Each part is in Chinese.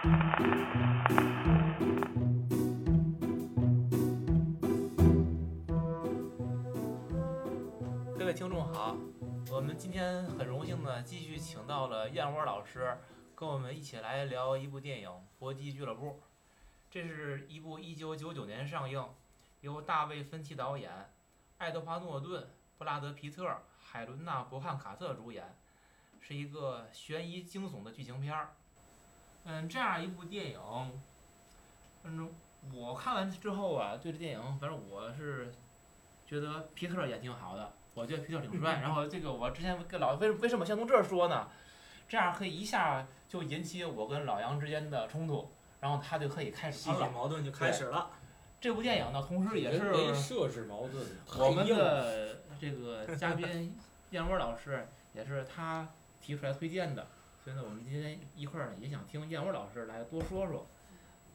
各位听众好，我们今天很荣幸的，继续请到了燕窝老师，跟我们一起来聊一部电影《搏击俱乐部》。这是一部1999年上映，由大卫·芬奇导演，爱德华·诺顿、布拉德·皮特、海伦娜·伯汉卡特主演，是一个悬疑惊悚的剧情片儿。嗯，这样一部电影，嗯，我看完之后啊，对这电影，反正我是觉得皮特演挺好的。我觉得皮特挺帅，然后这个我之前跟老为为什么先从这儿说呢？这样可以一下就引起我跟老杨之间的冲突，然后他就可以开始。矛盾就开始了。这部电影呢，同时也是设置矛盾，我们的 这个嘉宾燕窝老师也是他提出来推荐的，所以呢，我们今天一块儿也想听燕窝老师来多说说。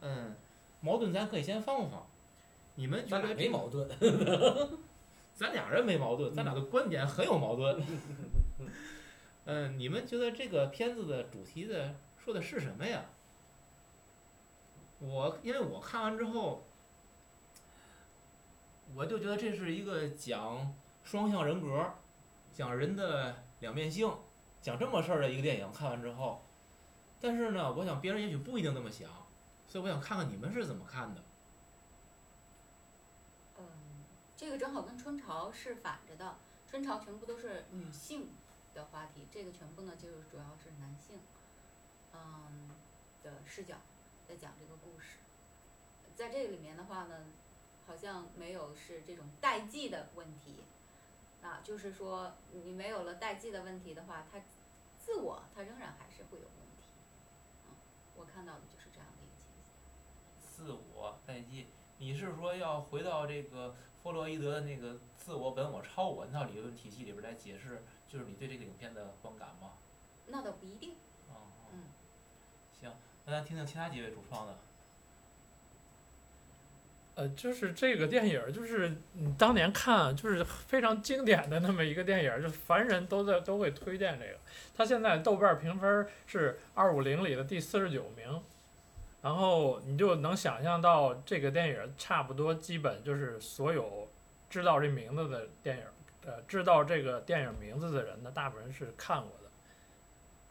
嗯，矛盾咱可以先放放，你们觉咱俩得这没矛盾，咱俩人没矛盾，咱俩的观点很有矛盾。嗯，你们觉得这个片子的主题的说的是什么呀？我因为我看完之后，我就觉得这是一个讲双向人格，讲人的两面性，讲这么事儿的一个电影。看完之后，但是呢，我想别人也许不一定那么想，所以我想看看你们是怎么看的。嗯，这个正好跟春潮是反着的，春潮全部都是女性的话题，这个全部呢就是主要是男性，嗯的视角在讲这个故事。在这个里面的话呢，好像没有是这种代际的问题，啊，就是说你没有了代际的问题的话，他自我他仍然还是会有问题。嗯，我看到的就是这样的一个情形。自我代际，你是说要回到这个弗洛伊德的那个自我、本我、超我那套理论体系里边来解释，就是你对这个影片的观感吗？那倒不一定。嗯行，那咱听听其他几位主创的。呃，就是这个电影，就是你当年看，就是非常经典的那么一个电影，就凡人都在都会推荐这个。它现在豆瓣评分是二五零里的第四十九名，然后你就能想象到这个电影差不多基本就是所有知道这名字的电影，呃，知道这个电影名字的人呢，大部分人是看过的。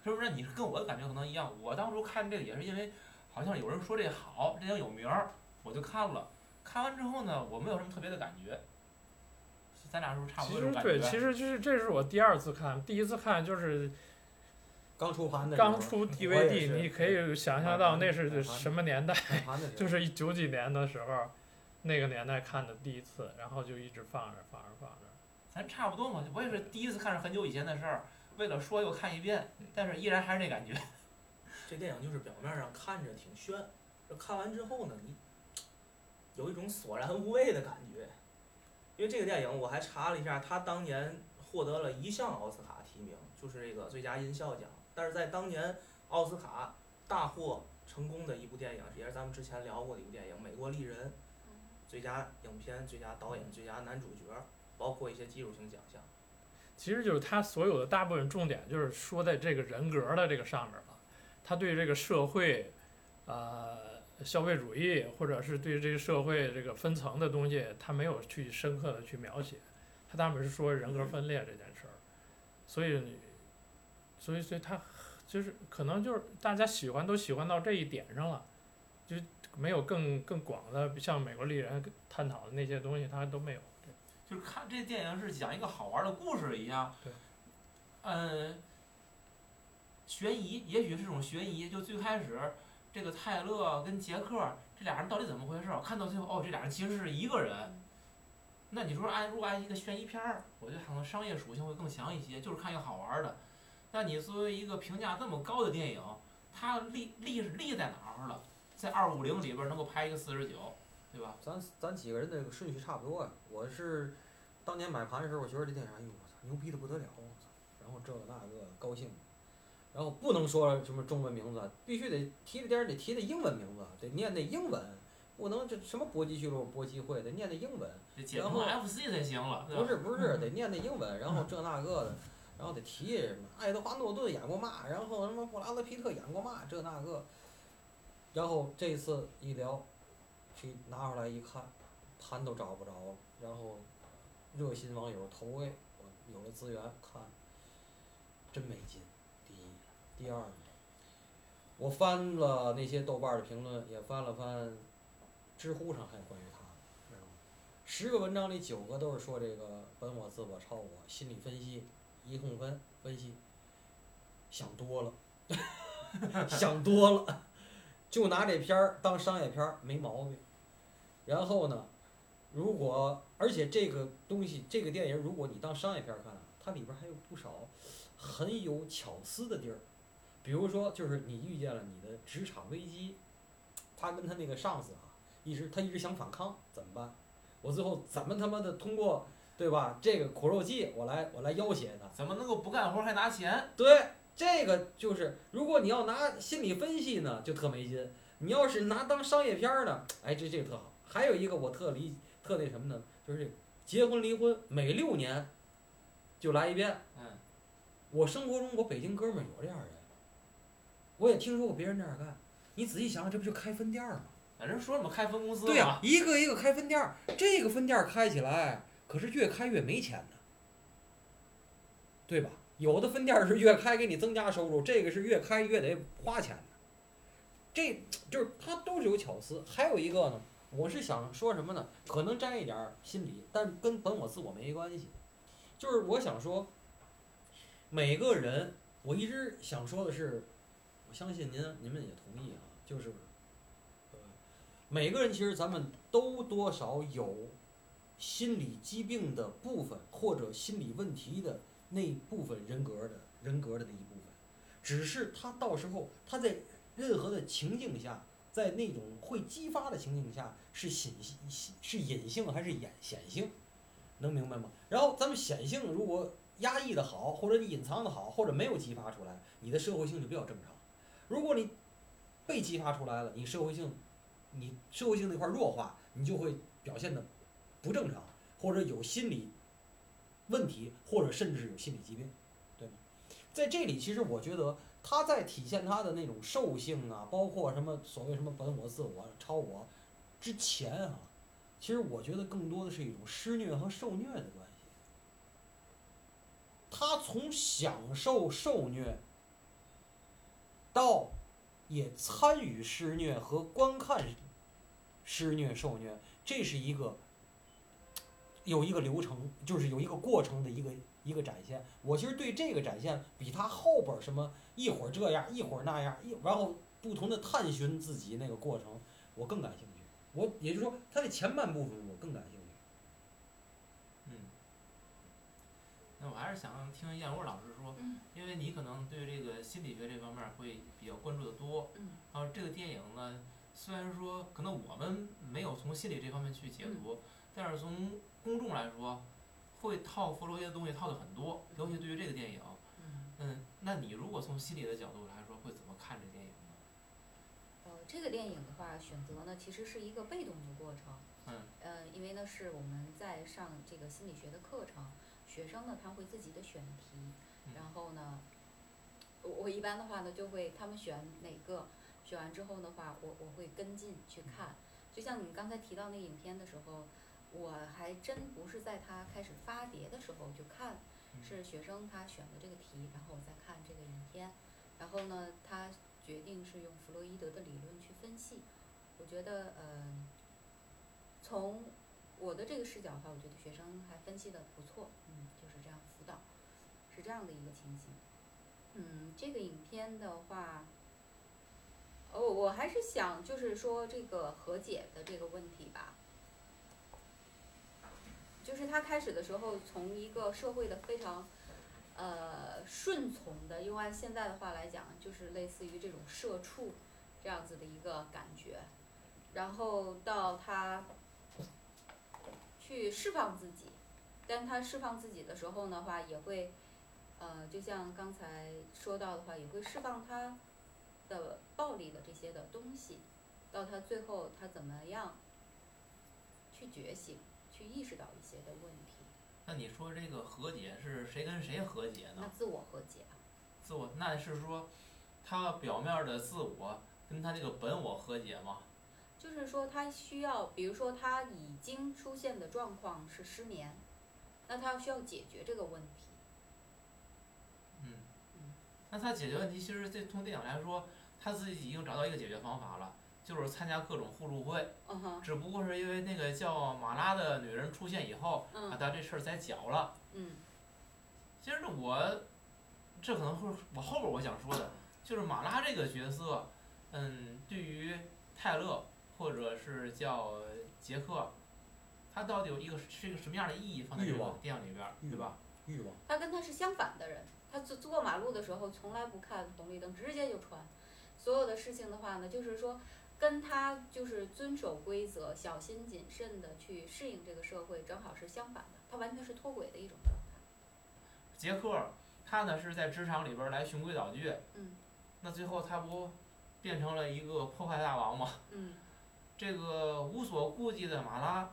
是不是？你跟我的感觉可能一样。我当初看这个也是因为好像有人说这好，这叫有名儿，我就看了。看完之后呢，我没有什么特别的感觉。咱俩是不是差不其实对，多这种感觉？其实就是这是我第二次看，第一次看就是刚出盘的刚出 DVD，你可以想象到那是什么年代，就是九几年的时候，那个年代看的第一次，然后就一直放着放着放着。咱差不多嘛。我也是第一次看是很久以前的事儿，为了说又看一遍，但是依然还是那感觉。这电影就是表面上看着挺炫，这看完之后呢，你有一种索然无味的感觉。因为这个电影我还查了一下，他当年获得了一项奥斯卡提名，就是这个最佳音效奖。但是在当年奥斯卡大获成功的一部电影，也是咱们之前聊过的一部电影《美国丽人》，最佳影片、最佳导演、最佳男主角，包括一些技术性奖项。其实就是他所有的大部分重点就是说在这个人格的这个上面了，他对这个社会，呃，消费主义或者是对这个社会这个分层的东西，他没有去深刻的去描写，他大部分是说人格分裂这件事儿，所以你，所以所以他就是可能就是大家喜欢都喜欢到这一点上了，就没有更更广的像美国丽人探讨的那些东西，他都没有。就是看这电影是讲一个好玩的故事一样。对。嗯，悬疑，也许是种悬疑。就最开始，这个泰勒跟杰克这俩人到底怎么回事儿？看到最后，哦，这俩人其实是一个人。那你说按如果按一个悬疑片儿，我觉得可能商业属性会更强一些，就是看一个好玩儿的。那你作为一个评价这么高的电影，它立立立在哪儿了？在二五零里边儿能够拍一个四十九，对吧？咱咱几个人这个顺序差不多呀。我是当年买盘的时候，我觉得这电影，哎呦我操，牛逼的不得了，我操！然后这个那个高兴，然后不能说什么中文名字，必须得提的电影得提的英文名字，得念那英文，不能这什么搏击俱乐部、搏击会得念那英文。得解成 FC 才行了，不是不是，得念那英文，然后这那个的，然后得提什么爱德华诺顿演过嘛，然后什么布拉德皮特演过嘛，这那个，然后这次一聊，去拿出来一看，盘都找不着了。然后热心网友投喂，我有了资源看，真没劲。第，二，我翻了那些豆瓣的评论，也翻了翻知乎上还有关于他的，十个文章里九个都是说这个本我、自我、超我，心理分析，一通分分析，想多了，想多了，就拿这片儿当商业片儿没毛病。然后呢，如果而且这个东西这个电影，如果你当商业片看，它里边还有不少很有巧思的地儿。比如说，就是你遇见了你的职场危机，他跟他那个上司啊，一直他一直想反抗，怎么办？我最后怎么他妈的通过对吧？这个苦肉计，我来我来要挟他。怎么能够不干活还拿钱？对，这个就是，如果你要拿心理分析呢，就特没劲；你要是拿当商业片儿呢，哎，这这个特好。还有一个我特理特那什么呢，就是这结婚离婚每六年就来一遍。嗯，我生活中我北京哥们儿有这样的人，我也听说过别人这样干。你仔细想想，这不就开分店儿吗？反正说什么开分公司对呀、嘛，一个一个开分店儿，这个分店儿开起来，可是越开越没钱呢，对吧？有的分店儿是越开给你增加收入，这个是越开越得花钱的。这就是它都是有巧思。还有一个呢，我是想说什么呢？可能沾一点儿心理，但跟本我自我没关系。就是我想说，每个人，我一直想说的是，相信您你们也同意啊，就是，每个人其实咱们都多少有心理疾病的部分，或者心理问题的那部分人格的人格的那一部分，只是他到时候他在任何的情境下，在那种会激发的情境下，是显性是隐性还是显显性，能明白吗？然后咱们显性如果压抑的好，或者你隐藏的好，或者没有激发出来，你的社会性就比较正常。如果你被激发出来了，你社会性，你社会性那块弱化，你就会表现的不正常，或者有心理问题，或者甚至有心理疾病，对吗？在这里，其实我觉得他在体现他的那种兽性啊，包括什么所谓什么本我、自我、超我之前啊，其实我觉得更多的是一种施虐和受虐的关系。他从享受受虐到也参与施虐和观看施虐受虐，这是一个有一个流程，就是有一个过程的一个一个展现。我其实对这个展现比他后边什么一会儿这样一会儿那样，一然后不同的探寻自己那个过程，我更感兴趣。我也就是说，他的前半部分我更感兴趣。嗯。那我还是想听燕窝老师说，嗯因为你可能对这个心理学这方面会比较关注的多。嗯然后这个电影呢，虽然说可能我们没有从心理这方面去解读，但是从公众来说，会套弗洛伊德东西套的很多，尤其对于这个电影。嗯。嗯，那你如果从心理的角度来说，会怎么看这电影呢？呃，这个电影的话，选择呢其实是一个被动的过程。嗯。呃，因为呢是我们在上这个心理学的课程，学生呢他会自己的选题，嗯然后呢，我我一般的话呢就会他们选哪个，选完之后的话，我我会跟进去看。就像你刚才提到那影片的时候，我还真不是在他开始发碟的时候就看，嗯是学生他选的这个题，然后我再看这个影片，然后呢，他决定是用弗洛伊德的理论去分析。我觉得，呃，从我的这个视角的话，我觉得学生还分析的不错，嗯，就是这样辅导，是这样的一个情形。嗯，这个影片的话，哦，我还是想就是说这个和解的这个问题吧。就是他开始的时候，从一个社会的非常，呃，顺从的，用按现在的话来讲，就是类似于这种社畜这样子的一个感觉，然后到他去释放自己，但他释放自己的时候的话，也会，呃，就像刚才说到的话，也会释放他的暴力的这些的东西，到他最后他怎么样去觉醒。去意识到一些的问题，那你说这个和解是谁跟谁和解呢？那自我和解啊，自我那是说，他表面的自我跟他这个本我和解嘛。就是说他需要，比如说他已经出现的状况是失眠，那他需要解决这个问题。嗯，那他解决问题，其实这从电影来说，他自己已经找到一个解决方法了，就是参加各种互助会。嗯哼，只不过是因为那个叫马拉的女人出现以后，把嗯他这事儿才搅了。嗯其实呢，我这可能会是我后边我想说的，就是马拉这个角色，嗯，对于泰勒或者是叫杰克，他到底有一个是一个什么样的意义放在这个欲望电影里边儿，对吧？欲望。他跟他是相反的人，他坐过马路的时候从来不看红绿灯，直接就穿。所有的事情的话呢，就是说跟他就是遵守规则、小心谨慎的去适应这个社会，正好是相反的。他完全是脱轨的一种状态。杰克他呢是在职场里边来循规蹈矩，嗯那最后他不变成了一个破坏大王吗？嗯 这个无所顾忌的马拉，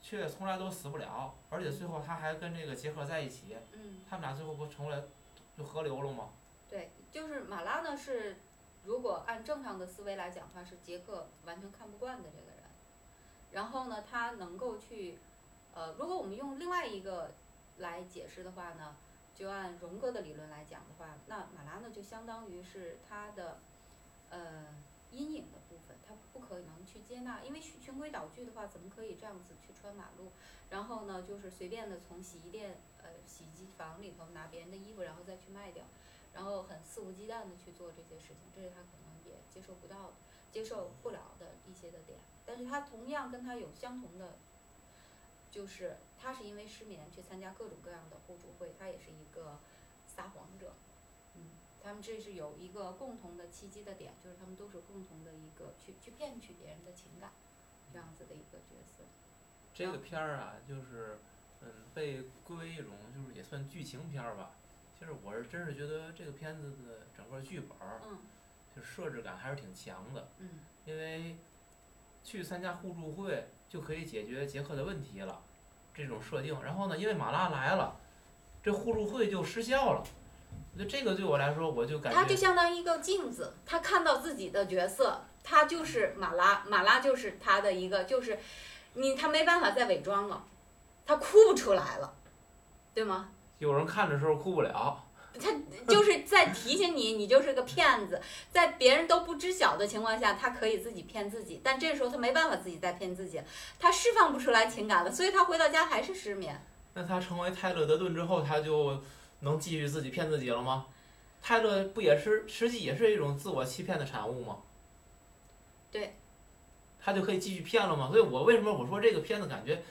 却从来都死不了，而且最后他还跟这个杰克在一起，嗯，他们俩最后不成了就合流了吗？对，就是马拉呢是，如果按正常的思维来讲的话，是杰克完全看不惯的这个人。然后呢，他能够去，呃，如果我们用另外一个来解释的话呢，就按荣格的理论来讲的话，那马拉呢就相当于是他的，呃，阴影的可能去接纳，因为循循规蹈矩的话，怎么可以这样子去穿马路？然后呢，就是随便的从洗衣店、呃洗衣房里头拿别人的衣服，然后再去卖掉。然后很肆无忌惮的去做这些事情，这是他可能也接受不到的、接受不了的一些的点。但是他同样跟他有相同的，就是他是因为失眠去参加各种各样的互助会，他也是一个撒谎者。嗯，他们这是有一个共同的契机的点，就是他们都是共同的一个去去骗取别人的情感，这样子的一个角色。这个片儿啊，就是嗯被归为一种就是也算剧情片儿吧。其实我是真是觉得这个片子的整个剧本儿嗯就设置感还是挺强的，嗯因为去参加互助会就可以解决杰克的问题了，这种设定。然后呢，因为马拉来了，这互助会就失效了。我觉得这个对我来说，我就感觉他就相当于一个镜子，他看到自己的角色，他就是马拉，马拉就是他的一个，就是你他没办法再伪装了，他哭不出来了，对吗？有人看的时候哭不了。他就是在提醒你，你就是个骗子，在别人都不知晓的情况下，他可以自己骗自己，但这时候他没办法自己再骗自己，他释放不出来情感了，所以他回到家还是失眠。那他成为泰勒德顿之后，他就能继续自己骗自己了吗？泰勒不也是实际也是一种自我欺骗的产物吗？对。他就可以继续骗了吗？所以我为什么我说这个片子感觉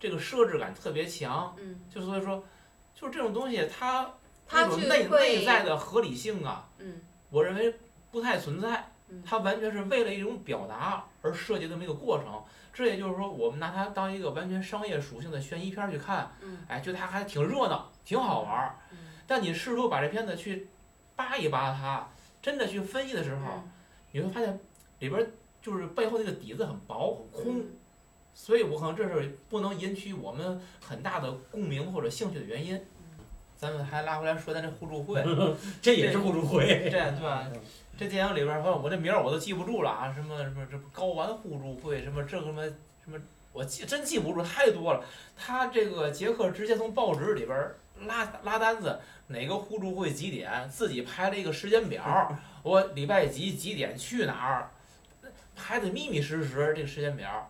这个设置感特别强，嗯，就所以说，就是这种东西它他去那种内内在的合理性啊，嗯我认为不太存在嗯。它完全是为了一种表达而设计这么一个过程。这也就是说，我们拿它当一个完全商业属性的悬疑片儿去看，嗯哎，觉得它还挺热闹，挺好玩儿。嗯但你试图把这片子去扒一扒它，真的去分析的时候，嗯你会发现里边儿就是背后那个底子很薄很空，嗯所以我可能这是不能引起我们很大的共鸣或者兴趣的原因。咱们还拉回来说咱这互助会，这也是互助会。这样对吧？这电影里边儿，反正我这名儿我都记不住了啊，什么什么这睾丸互助会，什么这个什么什么，我记真记不住，太多了。他这个杰克直接从报纸里边儿拉拉单子，哪个互助会几点，自己排了一个时间表儿，我礼拜几几点去哪儿，排的密密实实这个时间表儿。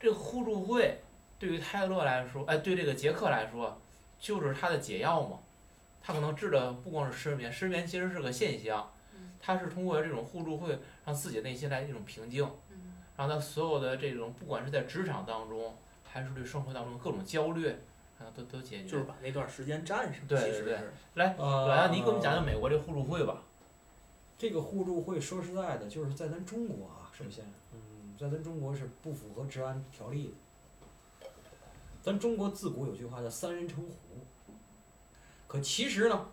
这个互助会对于泰勒来说，哎，对这个杰克来说，就是他的解药嘛。他可能治的不光是失眠，失眠其实是个现象嗯，他是通过这种互助会让自己内心来一种平静，嗯让他所有的这种不管是在职场当中，还是对生活当中各种焦虑，啊，都都解决。就是把那段时间占上，对对对其实是呃，老杨，你给我们讲讲美国这互助会吧。这个互助会，说实在的，就是在咱中国啊，首先，嗯，在咱中国是不符合治安条例的。咱中国自古有句话叫“三人成虎”，可其实呢，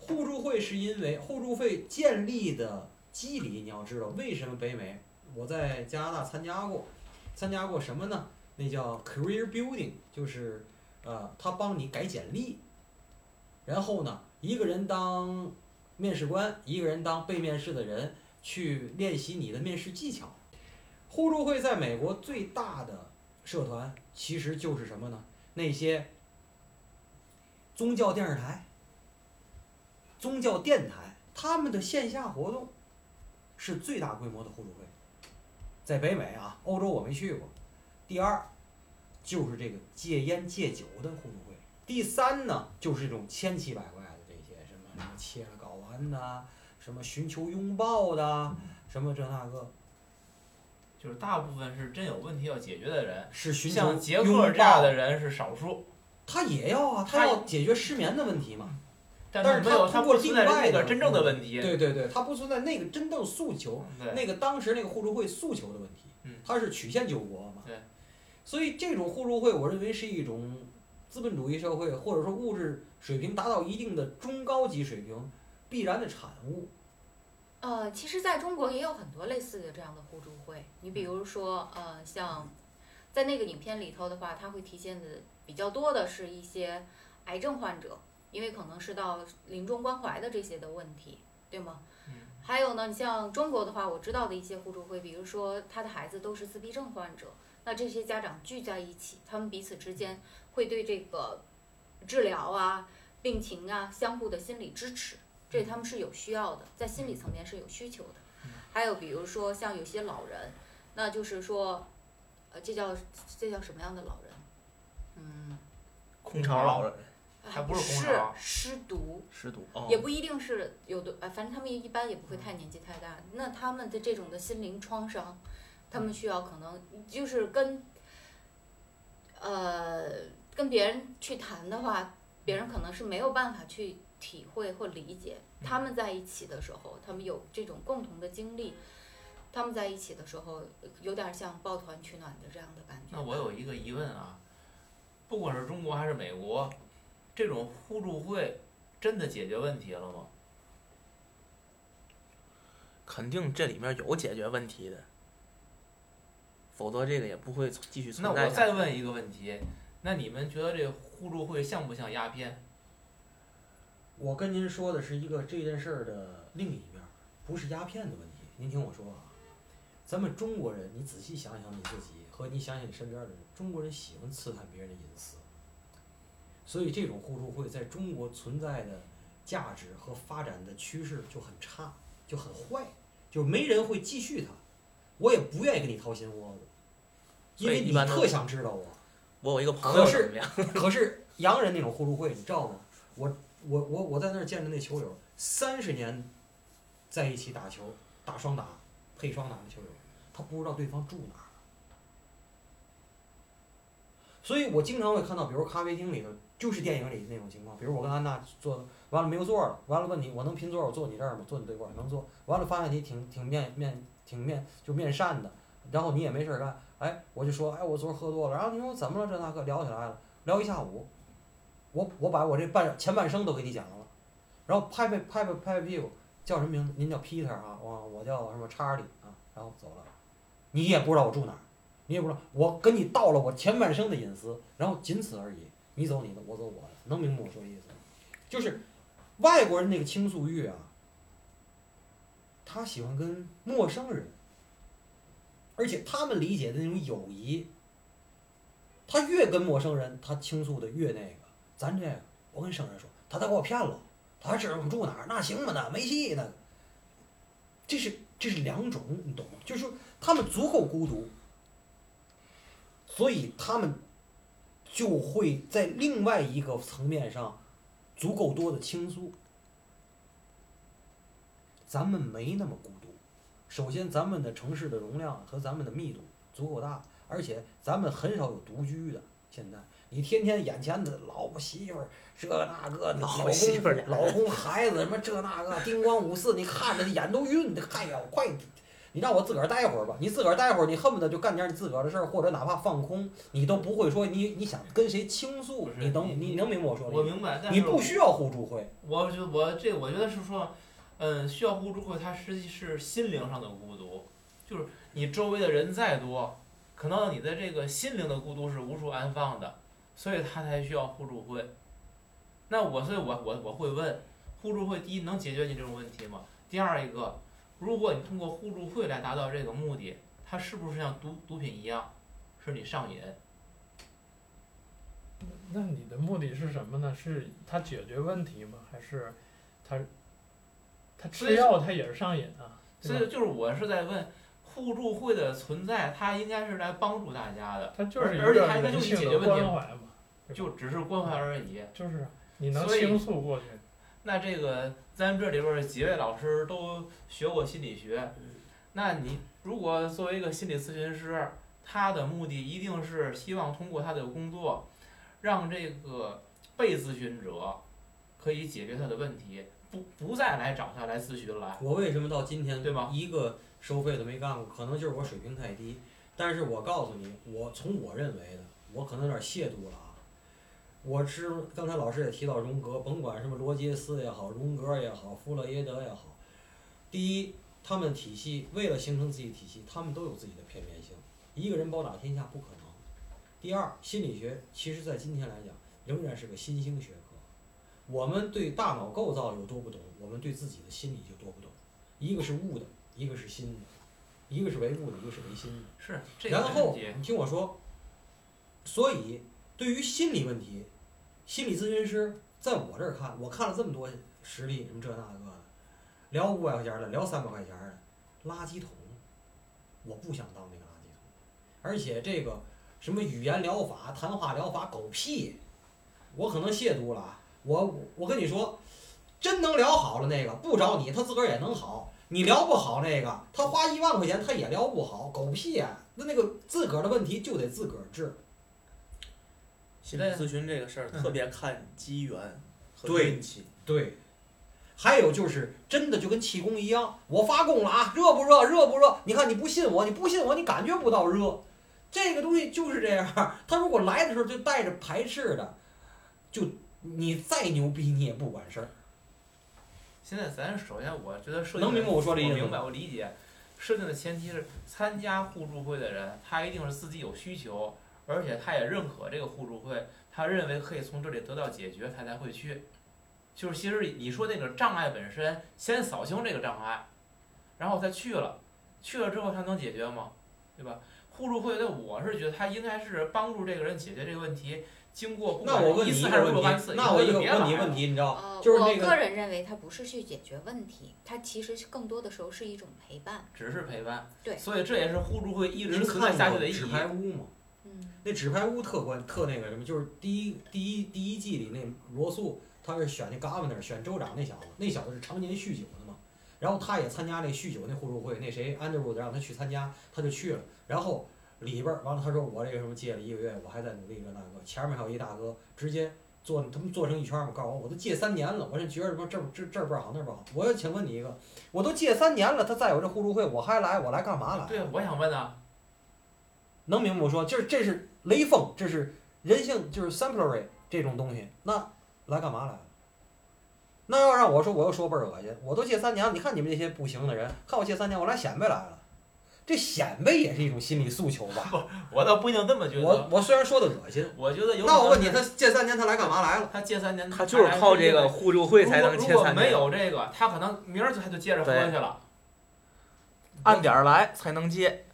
互助会是因为互助会建立的机理，你要知道为什么北美，我在加拿大参加过，参加过什么呢？那叫 career building，就是呃，他帮你改简历，然后呢，一个人当面试官，一个人当被面试的人，去练习你的面试技巧。互助会在美国最大的社团其实就是什么呢？那些宗教电视台、宗教电台，他们的线下活动是最大规模的互助会。在北美啊，欧洲我没去过。第二，就是这个戒烟戒酒的互助会。第三呢，就是这种千奇百怪的这些什么什么切了睾丸的，什么寻求拥抱的，什么这那个，就是大部分是真有问题要解决的人，是寻求像杰拥克这样的人是少数，他也要啊，他他要解决失眠的问题嘛。但但是没有他他通过不存在另外的那个真正的问题。对对对，他不存在那个真正诉求，那个当时那个互助会诉求的问题嗯，它是曲线救国嘛。对。所以这种互助会，我认为是一种资本主义社会或者说物质水平达到一定的中高级水平必然的产物。呃，其实在中国也有很多类似的这样的互助会。你比如说，呃，像在那个影片里头的话，它会体现的比较多的是一些癌症患者，因为可能是到临终关怀的这些的问题，对吗？嗯还有呢，你像中国的话，我知道的一些互助会，比如说他的孩子都是自闭症患者，那这些家长聚在一起，他们彼此之间会对这个治疗啊、病情啊相互的心理支持，这他们是有需要的，在心理层面是有需求的。还有比如说像有些老人，那就是说，呃，这叫这叫什么样的老人？嗯，空巢老人还不是是空巢失独，失独哦也不一定是有的，呃，反正他们一般也不会太年纪太大。那他们的这种的心灵创伤，他们需要可能就是跟，呃，跟别人去谈的话，别人可能是没有办法去体会或理解。他们在一起的时候，他们有这种共同的经历，他们在一起的时候，有点像抱团取暖的这样的感觉。那我有一个疑问啊，不管是中国还是美国，这种互助会真的解决问题了吗？肯定这里面有解决问题的，否则这个也不会继续那我存在那我。再问一个问题，那你们觉得这互助会像不像鸦片？我跟您说的是一个这件事儿的另一面，不是鸦片的问题。您听我说啊，咱们中国人，你仔细想想你自己和你想想你身边的人，中国人喜欢刺探别人的隐私，所以这种互助会在中国存在的价值和发展的趋势就很差，就很坏，就没人会继续它。我也不愿意跟你掏心窝子，因为你特想知道我。我有一个朋可是友怎么样？可是洋人那种互助会，你知道吗？我我我我在那儿见着那球友，三十年在一起打球，打双打、配双打的球友，他不知道对方住哪儿。所以我经常会看到，比如咖啡厅里头，就是电影里那种情况，比如我跟安娜坐完了没有座了，完了问你我能拼座，我坐你这儿吗？坐你对过能坐。完了发现你挺挺面面挺面就面善的，然后你也没事儿干，哎，我就说，哎，我昨儿喝多了，然后你说怎么了？这那个聊起来了，聊一下午，我我把我这半前半生都给你讲了，然后拍拍拍拍拍拍屁股，叫什么名字？您叫 Peter 啊，我我叫什么查理啊，然后走了，你也不知道我住哪儿，你也不知道，我跟你道了我前半生的隐私，然后仅此而已，你走你的，我走我的，能明白我说的意思吗？就是外国人那个倾诉欲啊，他喜欢跟陌生人。而且他们理解的那种友谊，他越跟陌生人，他倾诉的越那个。咱这个，我跟生人说，他他给我骗了，他还知道我住哪儿，那行吗？那没戏那。这是这是两种，你懂吗？就是说他们足够孤独，所以他们就会在另外一个层面上足够多的倾诉。咱们没那么孤独。首先，咱们的城市的容量和咱们的密度足够大，而且咱们很少有独居的。现在你天天眼前的老婆媳妇儿这那个，老老媳妇儿公老公孩子什么这那个，叮咣五四，你看着眼都晕，这快呀快！你让我自个儿待会儿吧，你自个儿待会儿，你恨不得就干点你自个儿的事儿，或者哪怕放空，你都不会说你你想跟谁倾诉你能你你能明白我说的意思？我明白，但你不需要互助会，我觉我这我觉得是说，嗯，需要互助会，它实际是心灵上的孤独，就是你周围的人再多，可能你的这个心灵的孤独是无处安放的，所以他才需要互助会。那我所以我我我会问，互助会第一能解决你这种问题吗？第二一个，如果你通过互助会来达到这个目的，它是不是像毒毒品一样，使你上瘾？那你的目的是什么呢？是他解决问题吗？还是他他吃药他也是上瘾啊？所以就是我是在问，互助会的存在，它应该是来帮助大家的，他就是而且个它应该就解决问题嘛，就只是关怀而已。就是啊你能倾诉过去，那这个咱这里边儿几位老师都学过心理学，那你如果作为一个心理咨询师，他的目的一定是希望通过他的工作，让这个被咨询者可以解决他的问题，不不再来找他来咨询了。我为什么到今天对吧一个收费的没干过？可能就是我水平太低。但是我告诉你，我从我认为的，我可能有点亵渎了啊。我是刚才老师也提到荣格，甭管什么罗杰斯也好，荣格也好，弗洛耶德也好，第一，他们体系为了形成自己体系，他们都有自己的片面性，一个人包打天下不可能。第二，心理学其实在今天来讲仍然是个新兴学科。我们对大脑构造有多不懂，我们对自己的心理就多不懂。一个是物的，一个是心的，一个是唯物的，一个是唯心的。是这个然后。你听我说，所以对于心理问题，心理咨询师在我这儿看，我看了这么多实例，什么这那个的，聊五百块钱的，聊三百块钱的，垃圾桶，我不想当那个垃圾桶。而且这个什么语言疗法、谈话疗法，狗屁，我可能亵渎了。我我跟你说，真能聊好了那个，不找你，他自个儿也能好。你聊不好那个，他花一万块钱他也聊不好，狗屁呀、那那个自个儿的问题就得自个儿治。心理咨询这个事儿特别看机缘和运气。对，还有就是真的就跟气功一样，我发功了啊，热不热？热不热？你看你不信我，你不信我，你感觉不到热。这个东西就是这样，他如果来的时候就带着排斥的，就你再牛逼你也不管事儿。现在咱首先我觉得设定能明白我说这意思我明白，我理解。设定的前提是参加互助会的人，他一定是自己有需求，而且他也认可这个互助会，他认为可以从这里得到解决，他才会去。就是其实你说那个障碍本身，先扫清这个障碍，然后再去了，去了之后他能解决吗？对吧？互助会的我是觉得他应该是帮助这个人解决这个问题，经过不管那我问一次还是你一个问若干次，，题那我一个问你问题，你知道，呃，就是那个我个人认为他不是去解决问题，他其实是更多的时候是一种陪伴。只是陪伴。对所以这也是互助会一直存在看下去的意义纸。牌屋吗？嗯，那纸牌屋特关特那个什么，就是第一第一第一季里那罗素，他是选那 governor 选州长那小子，那小子是常年酗酒的嘛，然后他也参加那酗酒那互助会，那谁 Underwood 让他去参加，他就去了，然后里边儿完了他说我这个什么戒了一个月，我还在努力这那个，前面还有一大哥直接做他们做成一圈儿嘛，告诉我我都戒三年了，我这觉得说这这这儿倍儿好那儿倍儿好，我要请问你一个，我都戒三年了，他再有这互助会我还来，我来干嘛来？对，我想问啊，能明白我说，就是这是雷锋，这是人性，就是 exemplary 这种东西，那来干嘛来了？那要让我说，我又说倍儿恶心，我都戒三年了，你看你们这些不行的人，看我戒三年，我来显摆来了，这显摆也是一种心理诉求吧？我倒不一定这么觉得。我我虽然说的恶心，我觉得有那我问你，他戒三年他来干嘛来了？他戒三年，他就是靠这个互助会才能如果如果没切三年，有这个，他可能明儿就他就接着喝去了。按点儿来才能戒，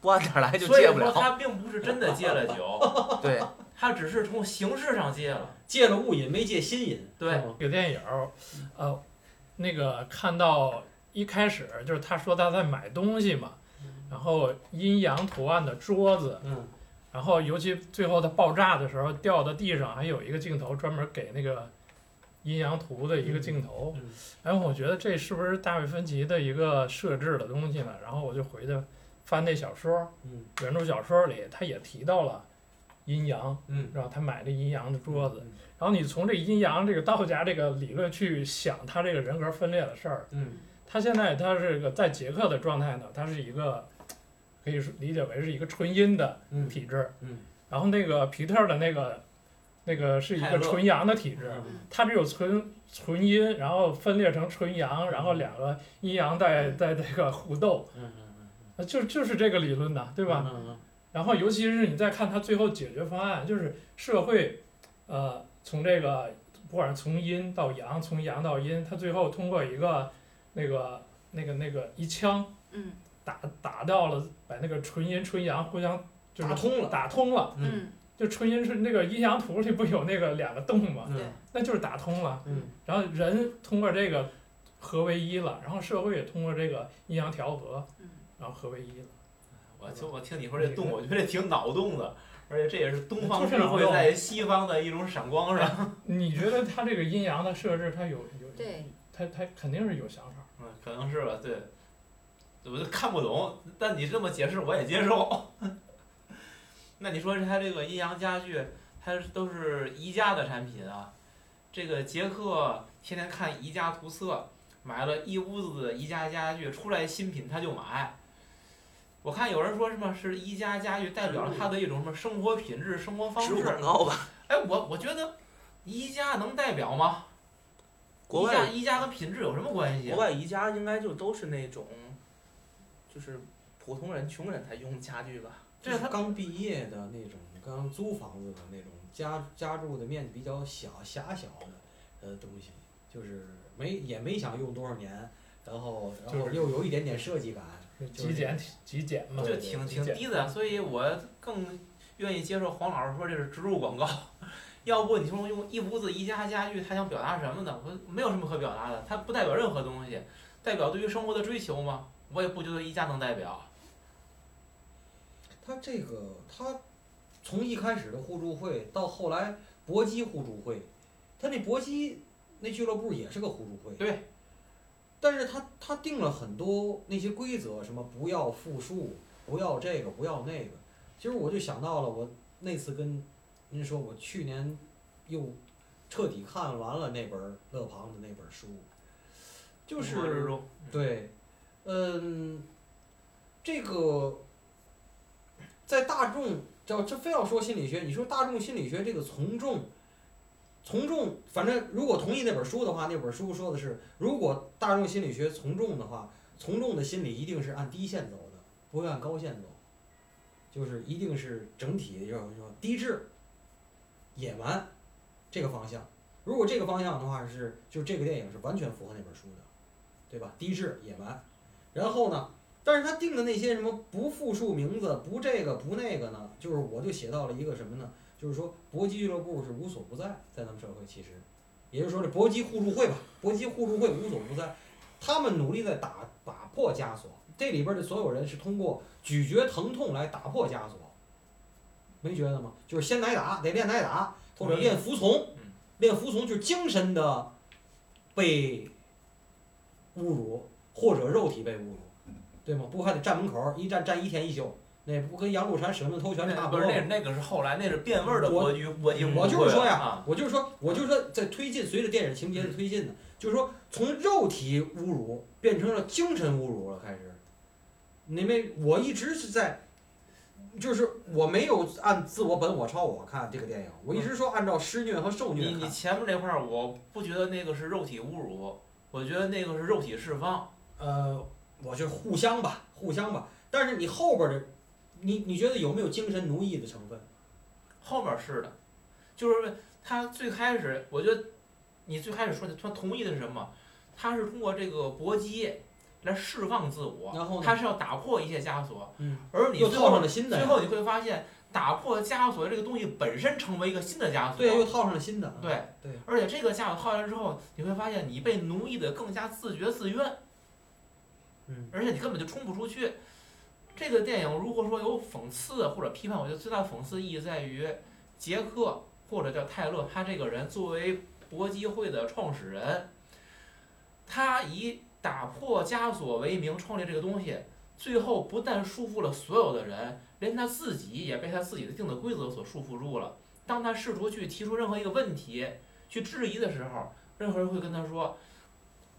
不按点儿来就所以戒不了。说他并不是真的戒了酒，对，他只是从形式上戒了。戒了物瘾，没戒心瘾，对是吗这个电影儿，呃，那个看到一开始就是他说他在买东西嘛，然后阴阳图案的桌子，嗯然后尤其最后它爆炸的时候掉到地上，还有一个镜头专门给那个阴阳图的一个镜头。嗯然后我觉得这是不是大卫芬奇的一个设置的东西呢？然后我就回去翻那小说，嗯。原著小说里他也提到了阴阳，嗯，然后他买这阴阳的桌子。嗯。然后你从这阴阳这个道家这个理论去想他这个人格分裂的事儿，嗯。他现在他是个在杰克的状态呢，他是一个可以说理解为是一个纯阴的嗯。体质，嗯。然后那个皮特的那个那个是一个纯阳的体质，嗯。它只有纯纯阴，然后分裂成纯阳，然后两个阴阳在在这个互斗，就就是这个理论的，对吧？嗯嗯然后尤其是你再看他最后解决方案，就是社会，呃，从这个不管是从阴到阳，从阳到阴，他最后通过一个那个那个那个一枪嗯打打到了，把那个纯阴纯阳互相就是打通了打通了。嗯嗯就纯阴纯那个阴阳图里不有那个两个洞吗？对嗯那就是打通了。嗯然后人通过这个合为一了，然后社会也通过这个阴阳调和，嗯然后合为一了。我听我听你说这动，我觉得挺脑洞的，而且这也是东方智慧在西方的一种闪光，是吧？你觉得它这个阴阳的设置，它有有对，它它肯定是有想法。嗯，可能是吧，对。我就看不懂，但你这么解释我也接受。那你说它这个阴阳家具，它都是宜家的产品啊。这个杰克天天看宜家图册，买了一屋子的宜家家具，出来新品他就买。我看有人说什么是宜家家具代表了他的一种什么生活品质、生活方植入广式。告吧，哎，我我觉得宜家能代表吗？国宜家外宜家跟品质有什么关系啊国？外宜家应该就都是那种，就是普通人、穷人才用的家具吧。这是刚毕业的那种，刚租房子的那种家家住的面积比较小狭小的呃东西，就是没也没想用多少年，然后然后就是又有一点点设计感，极简极简嘛，就挺挺低的，所以我更愿意接受黄老师说这是植入广告。要不你说用一屋子宜家家具，他想表达什么呢？我没有什么可表达的，它不代表任何东西，代表对于生活的追求吗？我也不觉得宜家能代表。他这个他从一开始的互助会到后来搏击互助会，他那搏击那俱乐部也是个互助会。对。但是他他定了很多那些规则，什么不要复述，不要这个，不要那个。其实我就想到了，我那次跟您说，我去年又彻底看完了那本儿勒庞的那本书，就是对，嗯，这个在大众，叫这非要说心理学，你说大众心理学这个从众，从众，反正如果同意那本书的话，那本书说的是，如果大众心理学从众的话，从众的心理一定是按低线走的，不会按高线走，就是一定是整体要说低质、野蛮这个方向。如果这个方向的话是，就这个电影是完全符合那本书的，对吧？低质、野蛮，然后呢，但是他定的那些什么不复述名字、不这个不那个呢，就是我就写到了一个什么呢？就是说搏击俱乐部是无所不在，在咱们社会其实，也就是说这搏击互助会吧，搏击互助会无所不在，他们努力在打打破枷锁，这里边的所有人是通过咀嚼疼痛来打破枷锁，没觉得吗？就是先挨打，得练挨打，或者练服从嗯，练服从就是精神的被侮辱，或者肉体被侮辱，对吗？不还得站门口一站站一天一宿，那不跟杨露禅舍命偷拳差那不是不多吗那那个是后来，那是变味儿的我搏击搏击我就是说呀啊，我就是说，我就是说，在推进，随着电影情节的推进呢，就是说，从肉体侮辱变成了精神侮辱了，开始。你们我一直是在，就是我没有按自我本我超我看这个电影，我一直说按照施虐和受虐你你。前面那块儿，我不觉得那个是肉体侮辱，我觉得那个是肉体释放。呃，我就互相吧，互相吧。但是你后边的，你你觉得有没有精神奴役的成分？后面是的，就是他最开始，我觉得你最开始说的，他同意的是什么？他是通过这个搏击来释放自我，然后他是要打破一些枷锁，嗯，而你又套上了新的呀，最后你会发现，打破枷锁这个东西本身成为一个新的枷锁。对，又套上了新的。对对，而且这个枷锁套下来之后，你会发现你被奴役的更加自觉自愿，嗯，而且你根本就冲不出去。这个电影如果说有讽刺或者批判，我觉得最大的讽刺意义在于杰克或者叫泰勒，他这个人作为搏击会的创始人，他以打破枷锁为名创立这个东西，最后不但束缚了所有的人，连他自己也被他自己的定的规则所束缚住了。当他试图去提出任何一个问题去质疑的时候，任何人会跟他说：“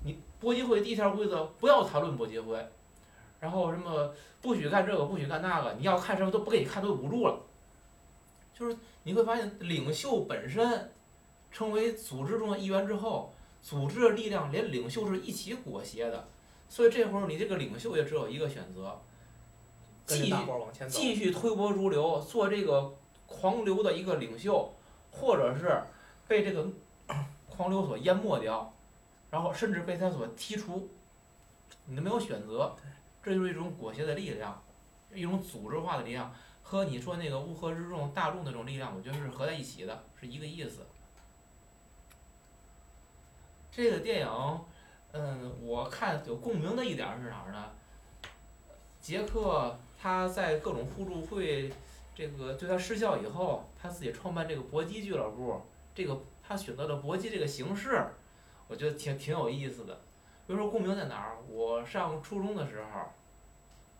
你搏击会第一条规则不要谈论搏击会，然后什么不许干这个，不许干那个，你要看什么都不给你看，都捂住了。”就是你会发现，领袖本身成为组织中的一员之后，组织的力量连领袖是一起裹挟的，所以这会儿你这个领袖也只有一个选择，继续跟着大伙儿往前走。继续推波助流，做这个狂流的一个领袖，或者是被这个 狂流所淹没掉，然后甚至被他所剔除，你都没有选择，这就是一种裹挟的力量，一种组织化的力量，和你说那个乌合之众、大众那种力量，我觉得是合在一起的，是一个意思。这个电影，嗯，我看有共鸣的一点是哪儿呢？杰克他在各种互助会，这个对他失效以后，他自己创办这个搏击俱乐部，这个他选择了搏击这个形式，我觉得挺挺有意思的。比如说共鸣在哪儿？我上初中的时候，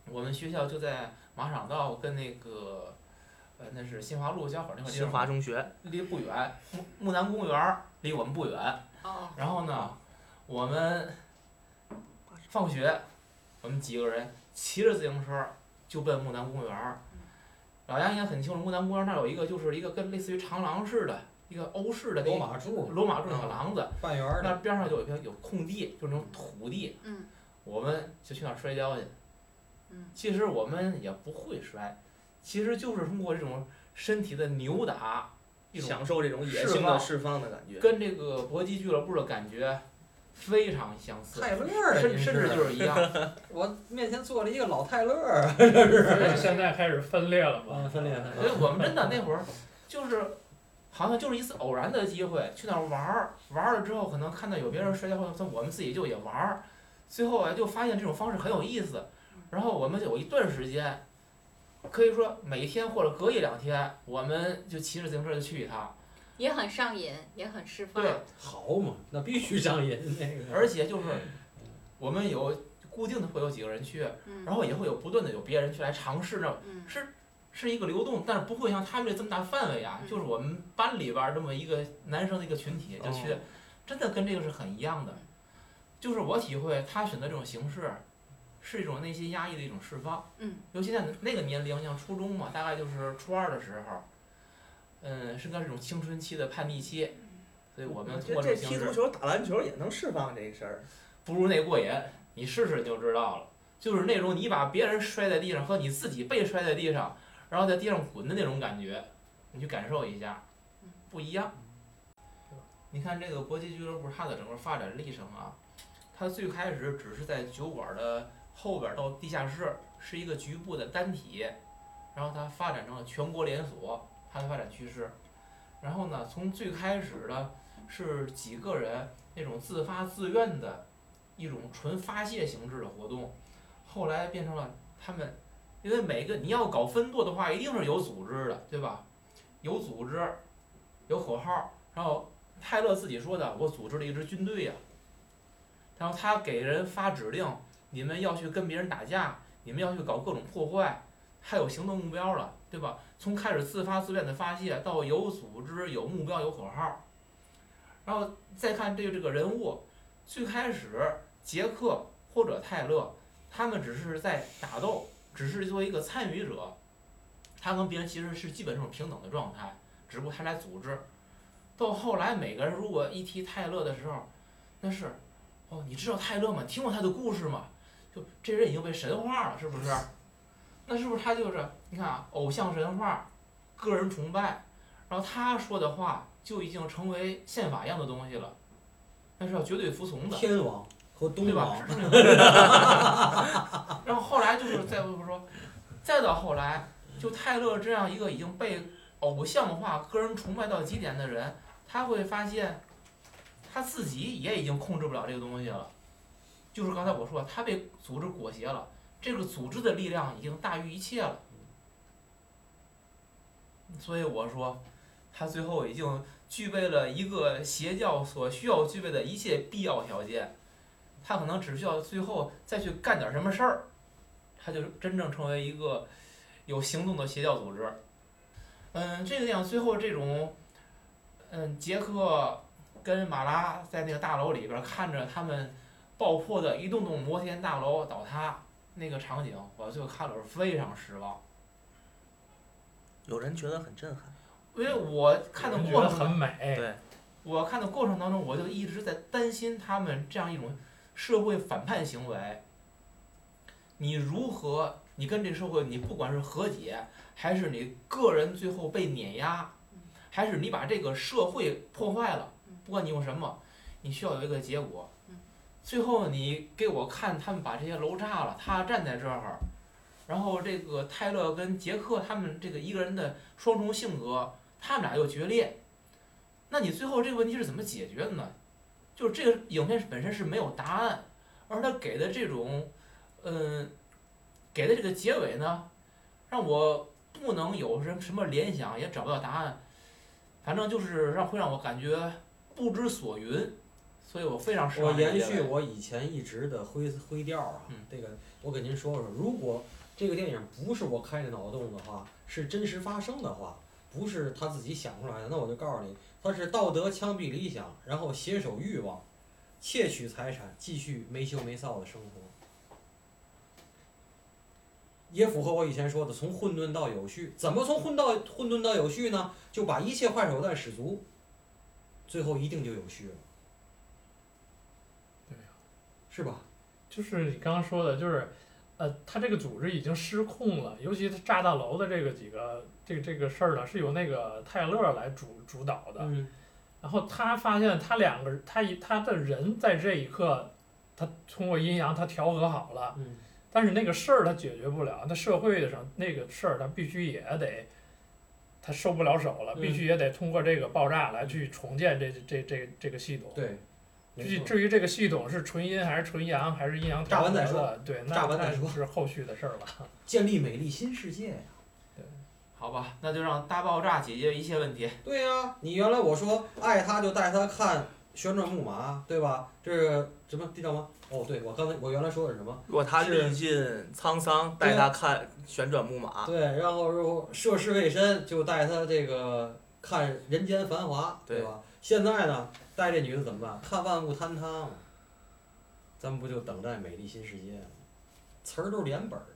我们学校就在马场道跟那个，呃，那是新华路交口那块地新华方，中学，离不远，木木南公园儿离我们不远。哦，然后呢，我们放学，我们几个人骑着自行车就奔木南公园儿。老杨应该很清楚，木南公园儿那儿有一个就是一个跟类似于长廊似的，一个欧式的那罗马柱罗马柱小廊子，半圆儿，那边上就有一片有空地，就是那种土地，嗯我们就去那儿摔跤去。嗯其实我们也不会摔，其实就是通过这种身体的扭打，一种享受这种野性的释放的感觉。跟这个搏击俱乐部的感觉非常相似，泰勒甚甚至就是一样。我面前坐了一个老泰勒这是 现在开始分裂了嘛。啊，分裂分所以我们真的那会儿就是，好像就是一次偶然的机会去那儿玩儿，玩儿了之后可能看到有别人摔跤，或者我们自己就也玩儿，最后啊就发现这种方式很有意思，然后我们有一段时间，可以说每天或者隔一两天，我们就骑着自行车就去一趟，也很上瘾，也很释放。对，好嘛，那必须上瘾那个。而且就是我们有固定的会有几个人去，嗯，然后也会有不断的有别人去来尝试呢，嗯是是一个流动，但是不会像他们这这么大范围啊，嗯就是我们班里边儿这么一个男生的一个群体就去，哦真的跟这个是很一样的。就是我体会他选择这种形式，是一种内心压抑的一种释放。嗯，尤其在那个年龄，像初中嘛，大概就是初二的时候，嗯，是个这种青春期的叛逆期，所以我们通过这踢足球打篮球也能释放这事儿。不如那过瘾，你试试你就知道了。就是那种你把别人摔在地上和你自己被摔在地上，然后在地上滚的那种感觉，你去感受一下，不一样。你看这个搏击俱乐部它的整个发展历程啊，它最开始只是在酒馆的后边儿到地下室是一个局部的单体，然后它发展成了全国连锁，它的发展趋势。然后呢，从最开始的是几个人那种自发自愿的一种纯发泄形式的活动，后来变成了他们，因为每个你要搞分舵的话，一定是有组织的，对吧？有组织，有口号，然后泰勒自己说的，我组织了一支军队呀、然后他给人发指令，你们要去跟别人打架，你们要去搞各种破坏，还有行动目标了，对吧？从开始自发自愿的发泄，到有组织、有目标、有口号，然后再看这个这个人物，最开始杰克或者泰勒，他们只是在打斗，只是作为一个参与者，他跟别人其实是基本上是平等的状态，只不过他来组织。到后来，每个人如果一提泰勒的时候，那是，哦，你知道泰勒吗？听过他的故事吗？就这人已经被神化了，是不是？那是不是他就是你看啊，偶像神话，个人崇拜，然后他说的话就已经成为宪法一样的东西了，那是要绝对服从的。天王和东对吧？然后后来就是再不说，再到后来，就泰勒这样一个已经被偶像化、个人崇拜到极点的人，他会发现，他自己也已经控制不了这个东西了。就是刚才我说，他被组织裹挟了，这个组织的力量已经大于一切了。所以我说，他最后已经具备了一个邪教所需要具备的一切必要条件。他可能只需要最后再去干点什么事儿，他就真正成为一个有行动的邪教组织。嗯，这个电影最后这种，嗯，杰克跟马拉在那个大楼里边看着他们爆破的一栋栋摩天大楼倒塌那个场景，我最后看了是非常失望，有人觉得很震撼。因为我看的人觉得过程中，很美，对，我看的过程当中，我就一直在担心他们这样一种社会反叛行为，你如何，你跟这个社会，你不管是和解，还是你个人最后被碾压，还是你把这个社会破坏了，不管你用什么，你需要有一个结果嗯。最后你给我看他们把这些楼炸了，他站在这儿，然后这个泰勒跟杰克他们这个一个人的双重性格，他们俩又决裂，那你最后这个问题是怎么解决的呢？就是这个影片本身是没有答案，而他给的这种，嗯，给的这个结尾呢，让我不能有什什么联想，也找不到答案，反正就是让会让我感觉不知所云，所以我非常失我望这个延续。我以前一直的灰灰调啊嗯，这个我给您说说，如果这个电影不是我开的脑洞的话，是真实发生的话，不是他自己想出来的，那我就告诉你，他是道德枪毙理想，然后携手欲望，窃取财产，继续没羞没臊的生活。也符合我以前说的，从混沌到有序。怎么从混到混沌到有序呢？就把一切坏手段使足，最后一定就有序了。对是吧？就是你刚刚说的，就是，呃，他这个组织已经失控了，尤其是炸大楼的这个几个这个这个事儿呢，是由那个泰勒来主主导的。嗯，然后他发现他两个他一他的人在这一刻，他通过阴阳他调和好了，嗯，但是那个事儿他解决不了，那社会上那个事儿他必须也得，他收不了手了，嗯必须也得通过这个爆炸来去重建这这这这个系统。对，至于至于这个系统是纯阴还是纯阳，还是阴阳调和炸完再说的，对，那那炸完再说是后续的事儿了。建立美丽新世界呀。好吧，那就让大爆炸解决一切问题。对呀、你原来我说爱他就带他看旋转木马，对吧？这是什么这叫什么？哦，对，我刚才我原来说的是什么？若他是历尽沧桑，带他看旋转木马。对，然后如果涉世未深，就带他这个看人间繁华，对对吧？现在呢，带这女的怎么办？看万物坍塌嘛。咱们不就等待美丽新世界吗？词儿都是连本儿的。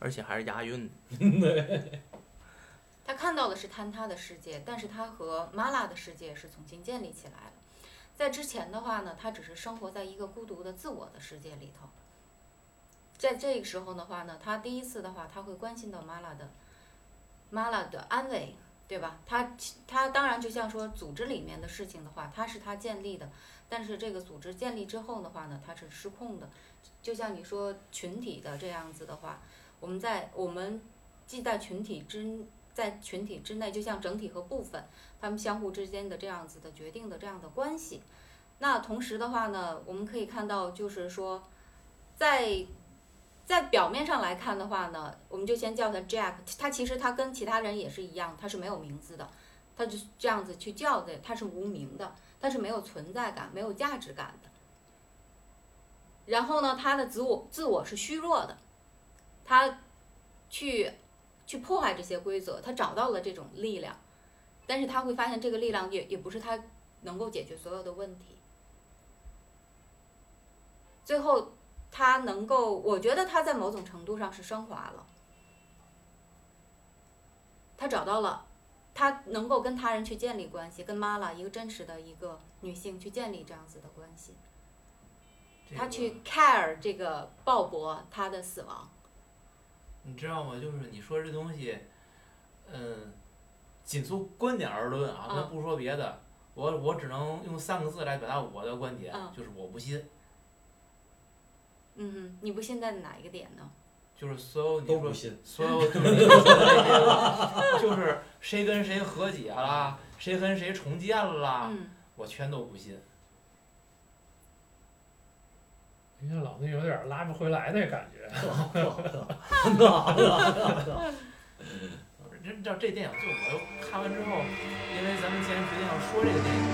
而且还是押韵。他看到的是坍塌的世界，但是他和玛拉的世界是重新建立起来了。在之前的话呢，他只是生活在一个孤独的自我的世界里头。在这个时候的话呢，他第一次的话，他会关心到玛拉的玛拉的安危，对吧？他他当然就像说组织里面的事情的话，他是他建立的，但是这个组织建立之后的话呢，它是失控的。就像你说群体的这样子的话，我们在我们既在群体之在群体之内，就像整体和部分，他们相互之间的这样子的决定的这样的关系。那同时的话呢，我们可以看到，就是说，在在表面上来看的话呢，我们就先叫他 Jack，他其实他跟其他人也是一样，他是没有名字的，他就是这样子去叫的，他是无名的，他是没有存在感、没有价值感的。然后呢，他的自我自我是虚弱的，他去去破坏这些规则，他找到了这种力量，但是他会发现这个力量也也不是他能够解决所有的问题。最后，他能够，我觉得他在某种程度上是升华了，他找到了，他能够跟他人去建立关系，跟妈妈一个真实的一个女性去建立这样子的关系。他去 care 这个鲍勃他的死亡，你知道吗？就是你说这东西，嗯，仅从观点而论啊，咱嗯不说别的，我我只能用三个字来表达我的观点，嗯就是我不信。嗯，你不信在哪一个点呢？就是所有你说都不信。所有就是你说的这些，就是谁跟谁和解啦，谁跟谁重建了啦，嗯，我全都不信。你看老子有点拉不回来那感觉。这这这电影就我又看完之后，因为咱们既然决定要说这个电影，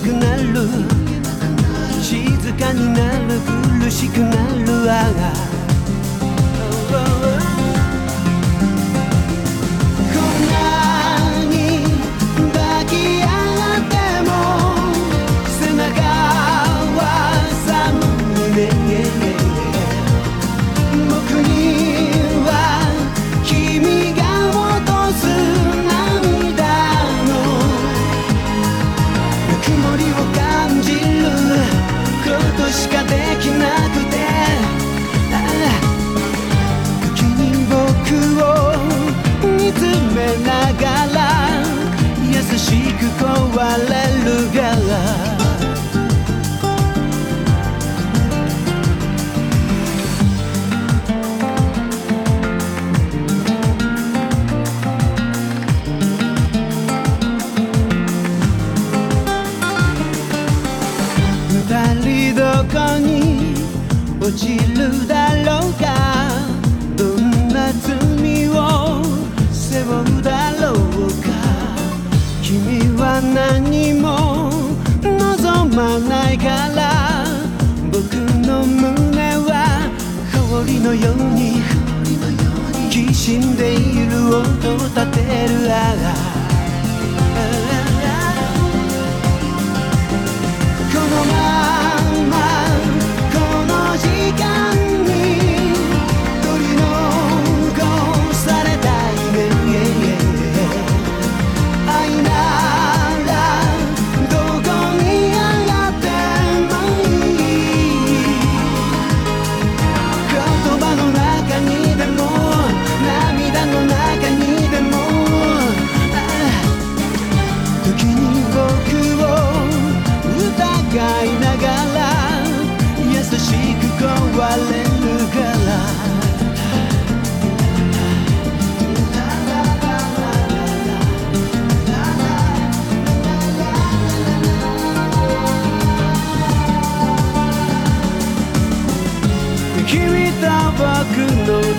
くなる。静かになる。苦しくなる。ああ coalesce. から僕の胸は氷のようにきしんでいる音を立てるああ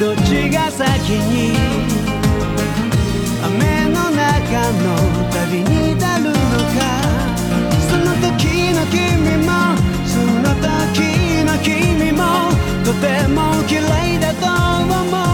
どっちが先に雨の中の旅に至るのか？その時の君もその時の君もとても綺麗だと思う。